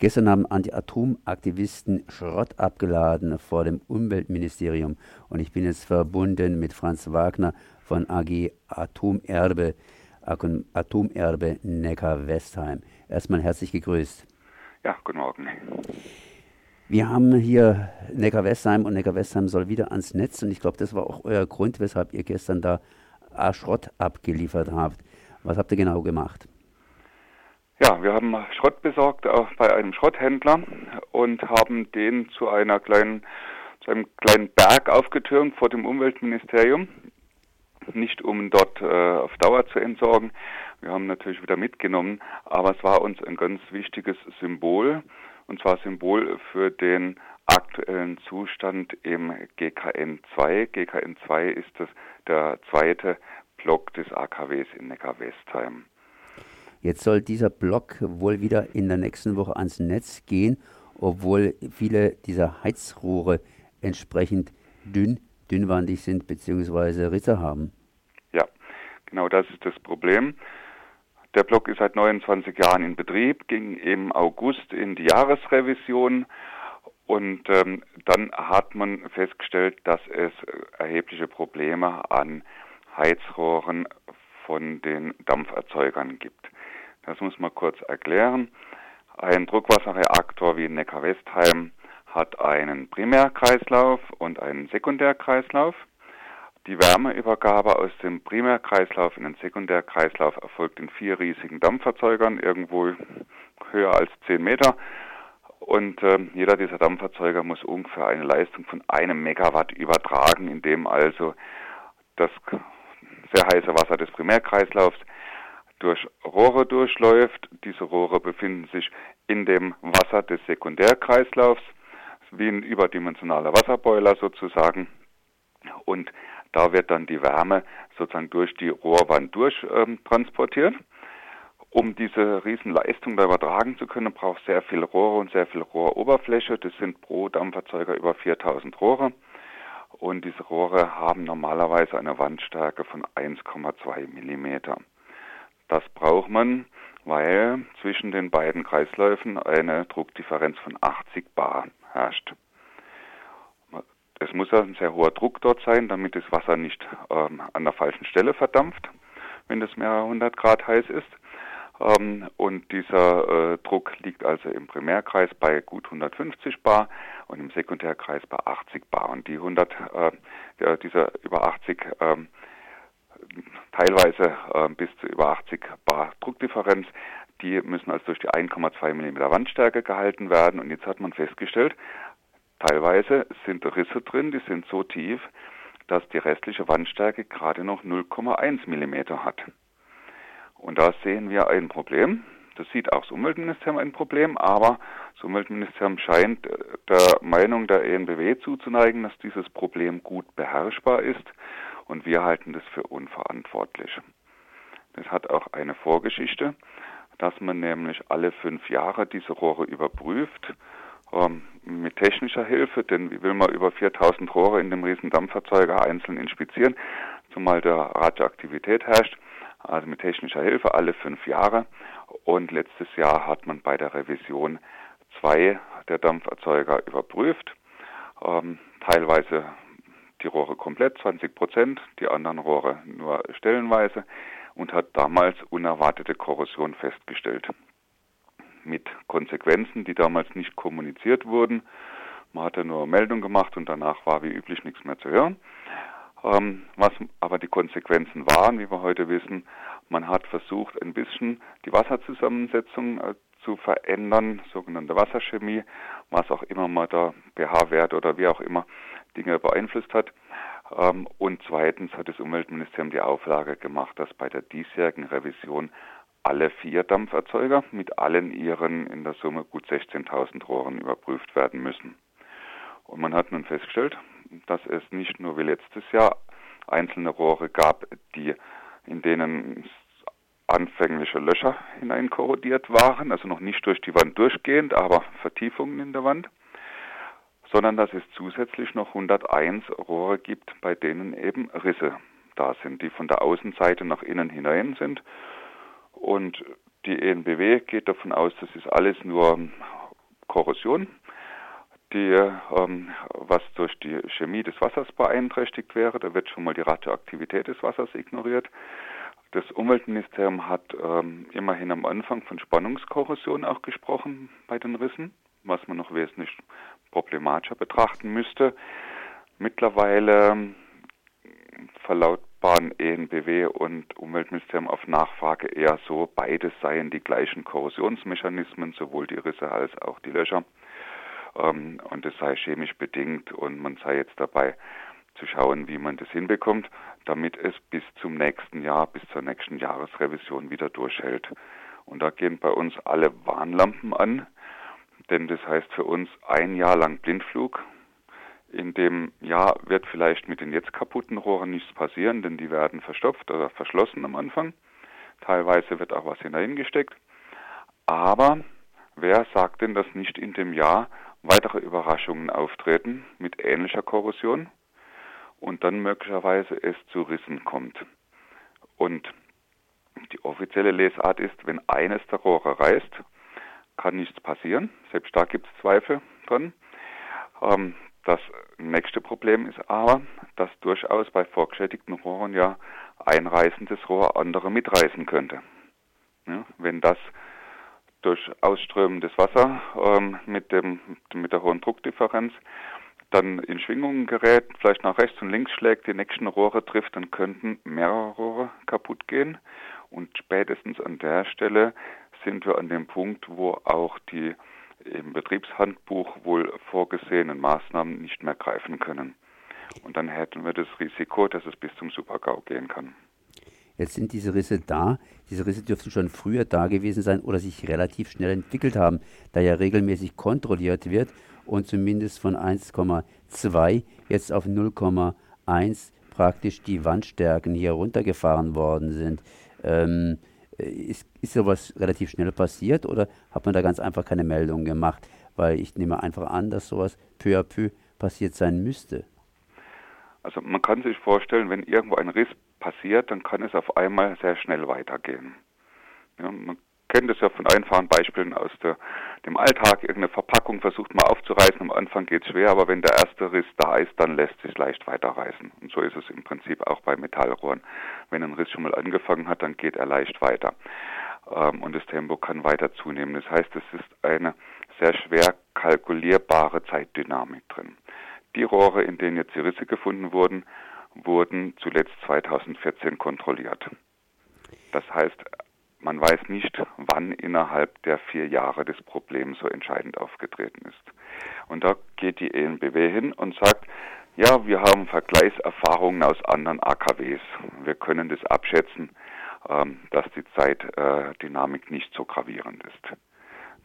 Gestern haben Anti-Atom-Aktivisten Schrott abgeladen vor dem Umweltministerium und ich bin jetzt verbunden mit Franz Wagner von AG Atomerbe, Atomerbe Neckar-Westheim. Erstmal herzlich gegrüßt. Ja, guten Morgen. Wir haben hier Neckar-Westheim und Neckar-Westheim soll wieder ans Netz und ich glaube, das war auch euer Grund, weshalb ihr gestern da Schrott abgeliefert habt. Was habt ihr genau gemacht? Ja, wir haben Schrott besorgt auch bei einem Schrotthändler und haben den zu einer kleinen, zu einem kleinen Berg aufgetürmt vor dem Umweltministerium. Nicht um dort äh, auf Dauer zu entsorgen. Wir haben natürlich wieder mitgenommen, aber es war uns ein ganz wichtiges Symbol und zwar Symbol für den aktuellen Zustand im GKN 2. GKN 2 ist das, der zweite Block des AKWs in Neckar-Westheim. Jetzt soll dieser Block wohl wieder in der nächsten Woche ans Netz gehen, obwohl viele dieser Heizrohre entsprechend dünn, dünnwandig sind bzw. Risse haben. Ja, genau das ist das Problem. Der Block ist seit 29 Jahren in Betrieb, ging im August in die Jahresrevision und ähm, dann hat man festgestellt, dass es erhebliche Probleme an Heizrohren von den Dampferzeugern gibt. Das muss man kurz erklären. Ein Druckwasserreaktor wie Neckar-Westheim hat einen Primärkreislauf und einen Sekundärkreislauf. Die Wärmeübergabe aus dem Primärkreislauf in den Sekundärkreislauf erfolgt in vier riesigen Dampferzeugern, irgendwo höher als 10 Meter. Und äh, jeder dieser Dampferzeuger muss ungefähr eine Leistung von einem Megawatt übertragen, indem also das sehr heiße Wasser des Primärkreislaufs durch Rohre durchläuft. Diese Rohre befinden sich in dem Wasser des Sekundärkreislaufs, wie ein überdimensionaler Wasserboiler sozusagen. Und da wird dann die Wärme sozusagen durch die Rohrwand durchtransportiert. Ähm, um diese Riesenleistung da übertragen zu können, braucht sehr viel Rohre und sehr viel Rohroberfläche. Das sind pro Dampferzeuger über 4000 Rohre. Und diese Rohre haben normalerweise eine Wandstärke von 1,2 Millimeter. Das braucht man, weil zwischen den beiden Kreisläufen eine Druckdifferenz von 80 bar herrscht. Es muss ein sehr hoher Druck dort sein, damit das Wasser nicht ähm, an der falschen Stelle verdampft, wenn es mehrere hundert Grad heiß ist. Ähm, und dieser äh, Druck liegt also im Primärkreis bei gut 150 bar und im Sekundärkreis bei 80 bar. Und die 100, äh, dieser über 80 ähm, teilweise äh, bis zu über 80 bar Druckdifferenz. Die müssen also durch die 1,2 mm Wandstärke gehalten werden. Und jetzt hat man festgestellt, teilweise sind Risse drin, die sind so tief, dass die restliche Wandstärke gerade noch 0,1 mm hat. Und da sehen wir ein Problem. Das sieht auch das Umweltministerium ein Problem, aber das Umweltministerium scheint äh, der Meinung der ENBW zuzuneigen, dass dieses Problem gut beherrschbar ist und wir halten das für unverantwortlich. Das hat auch eine Vorgeschichte, dass man nämlich alle fünf Jahre diese Rohre überprüft ähm, mit technischer Hilfe, denn wie will man über 4000 Rohre in dem riesen Dampferzeuger einzeln inspizieren, zumal da Radioaktivität herrscht, also mit technischer Hilfe alle fünf Jahre. Und letztes Jahr hat man bei der Revision zwei der Dampferzeuger überprüft, ähm, teilweise die Rohre komplett, 20 Prozent, die anderen Rohre nur stellenweise und hat damals unerwartete Korrosion festgestellt. Mit Konsequenzen, die damals nicht kommuniziert wurden. Man hatte nur Meldung gemacht und danach war wie üblich nichts mehr zu hören. Ähm, was aber die Konsequenzen waren, wie wir heute wissen, man hat versucht, ein bisschen die Wasserzusammensetzung äh, zu verändern, sogenannte Wasserchemie, was auch immer mal der pH-Wert oder wie auch immer Dinge beeinflusst hat. Ähm, und zweitens hat das Umweltministerium die Auflage gemacht, dass bei der diesjährigen Revision alle vier Dampferzeuger mit allen ihren in der Summe gut 16.000 Rohren überprüft werden müssen. Und man hat nun festgestellt, dass es nicht nur wie letztes Jahr einzelne Rohre gab, die in denen anfängliche Löcher hineinkorrodiert waren, also noch nicht durch die Wand durchgehend, aber Vertiefungen in der Wand, sondern dass es zusätzlich noch 101 Rohre gibt, bei denen eben Risse da sind, die von der Außenseite nach innen hinein sind. Und die ENBW geht davon aus, das ist alles nur Korrosion, die, ähm, was durch die Chemie des Wassers beeinträchtigt wäre. Da wird schon mal die Radioaktivität des Wassers ignoriert. Das Umweltministerium hat ähm, immerhin am Anfang von Spannungskorrosion auch gesprochen bei den Rissen, was man noch wesentlich problematischer betrachten müsste. Mittlerweile verlautbaren ENBW und Umweltministerium auf Nachfrage eher so, beides seien die gleichen Korrosionsmechanismen, sowohl die Risse als auch die Löcher. Ähm, und es sei chemisch bedingt und man sei jetzt dabei zu schauen, wie man das hinbekommt, damit es bis zum nächsten Jahr, bis zur nächsten Jahresrevision wieder durchhält. Und da gehen bei uns alle Warnlampen an, denn das heißt für uns ein Jahr lang Blindflug. In dem Jahr wird vielleicht mit den jetzt kaputten Rohren nichts passieren, denn die werden verstopft oder verschlossen am Anfang. Teilweise wird auch was hineingesteckt. Aber wer sagt denn, dass nicht in dem Jahr weitere Überraschungen auftreten mit ähnlicher Korrosion und dann möglicherweise es zu Rissen kommt? Und die offizielle Lesart ist, wenn eines der Rohre reißt, kann nichts passieren. Selbst da gibt es Zweifel dran. Ähm, das nächste Problem ist aber, dass durchaus bei vorgeschädigten Rohren ja ein reißendes Rohr andere mitreißen könnte. Ja, wenn das durch ausströmendes Wasser ähm, mit, dem, mit der hohen Druckdifferenz dann in Schwingungen gerät, vielleicht nach rechts und links schlägt, die nächsten Rohre trifft, dann könnten mehrere Rohre kaputt gehen. Und spätestens an der Stelle sind wir an dem Punkt, wo auch die im Betriebshandbuch wohl vorgesehenen Maßnahmen nicht mehr greifen können. Und dann hätten wir das Risiko, dass es bis zum Supergau gehen kann. Jetzt sind diese Risse da. Diese Risse dürften schon früher da gewesen sein oder sich relativ schnell entwickelt haben, da ja regelmäßig kontrolliert wird und zumindest von 1,2 jetzt auf 0,1 praktisch die Wandstärken hier runtergefahren worden sind. Ähm, ist, ist sowas relativ schnell passiert oder hat man da ganz einfach keine Meldung gemacht? Weil ich nehme einfach an, dass sowas peu à peu passiert sein müsste. Also man kann sich vorstellen, wenn irgendwo ein Riss passiert, dann kann es auf einmal sehr schnell weitergehen. Ja, man kennt es ja von einfachen Beispielen aus der, dem Alltag. Irgendeine Verpackung versucht man aufzureißen, am Anfang geht es schwer, aber wenn der erste Riss da ist, dann lässt sich leicht weiterreißen. Und so ist es im Prinzip auch bei Metallrohren. Wenn ein Riss schon mal angefangen hat, dann geht er leicht weiter. Ähm, und das Tempo kann weiter zunehmen. Das heißt, es ist eine sehr schwer kalkulierbare Zeitdynamik drin. Die Rohre, in denen jetzt die Risse gefunden wurden, wurden zuletzt 2014 kontrolliert. Das heißt, man weiß nicht, wann innerhalb der vier Jahre das Problem so entscheidend aufgetreten ist. Und da geht die ENBW hin und sagt, ja, wir haben Vergleichserfahrungen aus anderen AKWs. Wir können das abschätzen, ähm, dass die Zeitdynamik nicht so gravierend ist.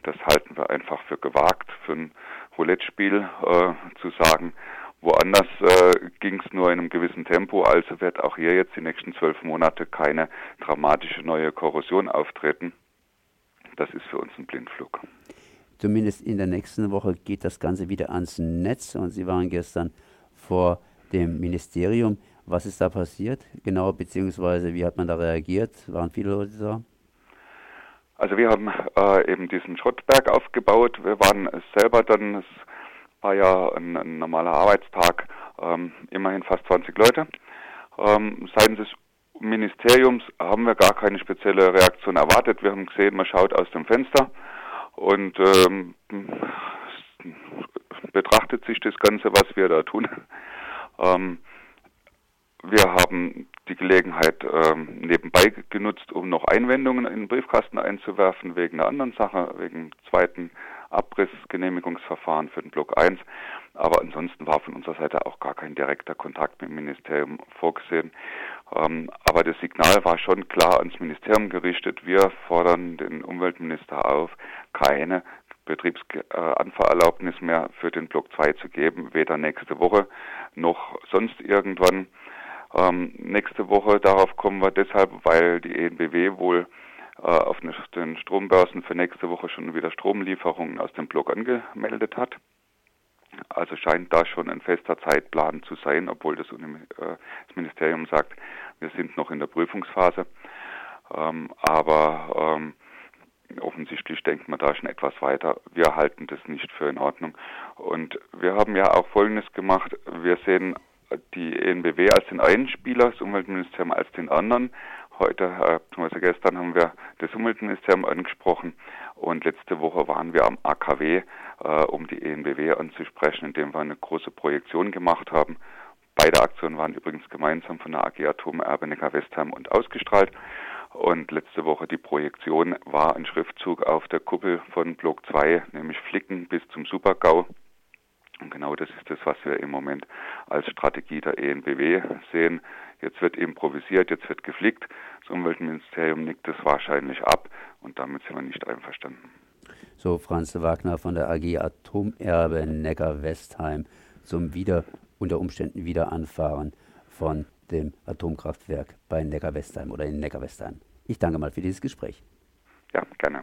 Das halten wir einfach für gewagt, für ein Roulette-Spiel äh, zu sagen, Woanders äh, ging es nur in einem gewissen Tempo, also wird auch hier jetzt die nächsten zwölf Monate keine dramatische neue Korrosion auftreten. Das ist für uns ein Blindflug. Zumindest in der nächsten Woche geht das Ganze wieder ans Netz und Sie waren gestern vor dem Ministerium. Was ist da passiert genau, beziehungsweise wie hat man da reagiert? Waren viele Leute da? Also wir haben äh, eben diesen Schrottberg aufgebaut. Wir waren selber dann, war ja ein, ein normaler Arbeitstag, ähm, immerhin fast 20 Leute. Ähm, seitens des Ministeriums haben wir gar keine spezielle Reaktion erwartet. Wir haben gesehen, man schaut aus dem Fenster und ähm, betrachtet sich das Ganze, was wir da tun. Ähm, wir haben die Gelegenheit ähm, nebenbei genutzt, um noch Einwendungen in den Briefkasten einzuwerfen, wegen einer anderen Sache, wegen zweiten Abrissgenehmigungsverfahren für den Block 1. Aber ansonsten war von unserer Seite auch gar kein direkter Kontakt mit dem Ministerium vorgesehen. Ähm, aber das Signal war schon klar ans Ministerium gerichtet. Wir fordern den Umweltminister auf, keine Betriebsanfahrerlaubnis mehr für den Block 2 zu geben, weder nächste Woche noch sonst irgendwann. Ähm, nächste Woche, darauf kommen wir deshalb, weil die ENBW wohl auf den Strombörsen für nächste Woche schon wieder Stromlieferungen aus dem Block angemeldet hat. Also scheint da schon ein fester Zeitplan zu sein, obwohl das, äh, Ministerium sagt, wir sind noch in der Prüfungsphase. Ähm, aber ähm, offensichtlich denkt man da schon etwas weiter. Wir halten das nicht für in Ordnung. Und wir haben ja auch Folgendes gemacht. Wir sehen die ENBW als den einen Spieler, das Umweltministerium als den anderen. Heute, äh, beziehungsweise gestern, haben wir das Umweltministerium angesprochen und letzte Woche waren wir am AKW, äh, um die ENBW anzusprechen, indem wir eine große Projektion gemacht haben. Beide Aktionen waren übrigens gemeinsam von der AG Atom Erbe Neckar-Westheim und ausgestrahlt. Und letzte Woche die Projektion war ein Schriftzug auf der Kuppel von Block 2, nämlich Flicken bis zum Supergau. Und genau das ist das, was wir im Moment als Strategie der ENBW sehen. Jetzt wird improvisiert, jetzt wird geflickt. Das Umweltministerium nickt es wahrscheinlich ab und damit sind wir nicht einverstanden. So Franz Wagner von der AG Atomerbe Neckar-Westheim zum wieder unter Umständen Wiederanfahren von dem Atomkraftwerk bei Neckar-Westheim oder in Neckar-Westheim. Ich danke mal für dieses Gespräch. Ja, gerne.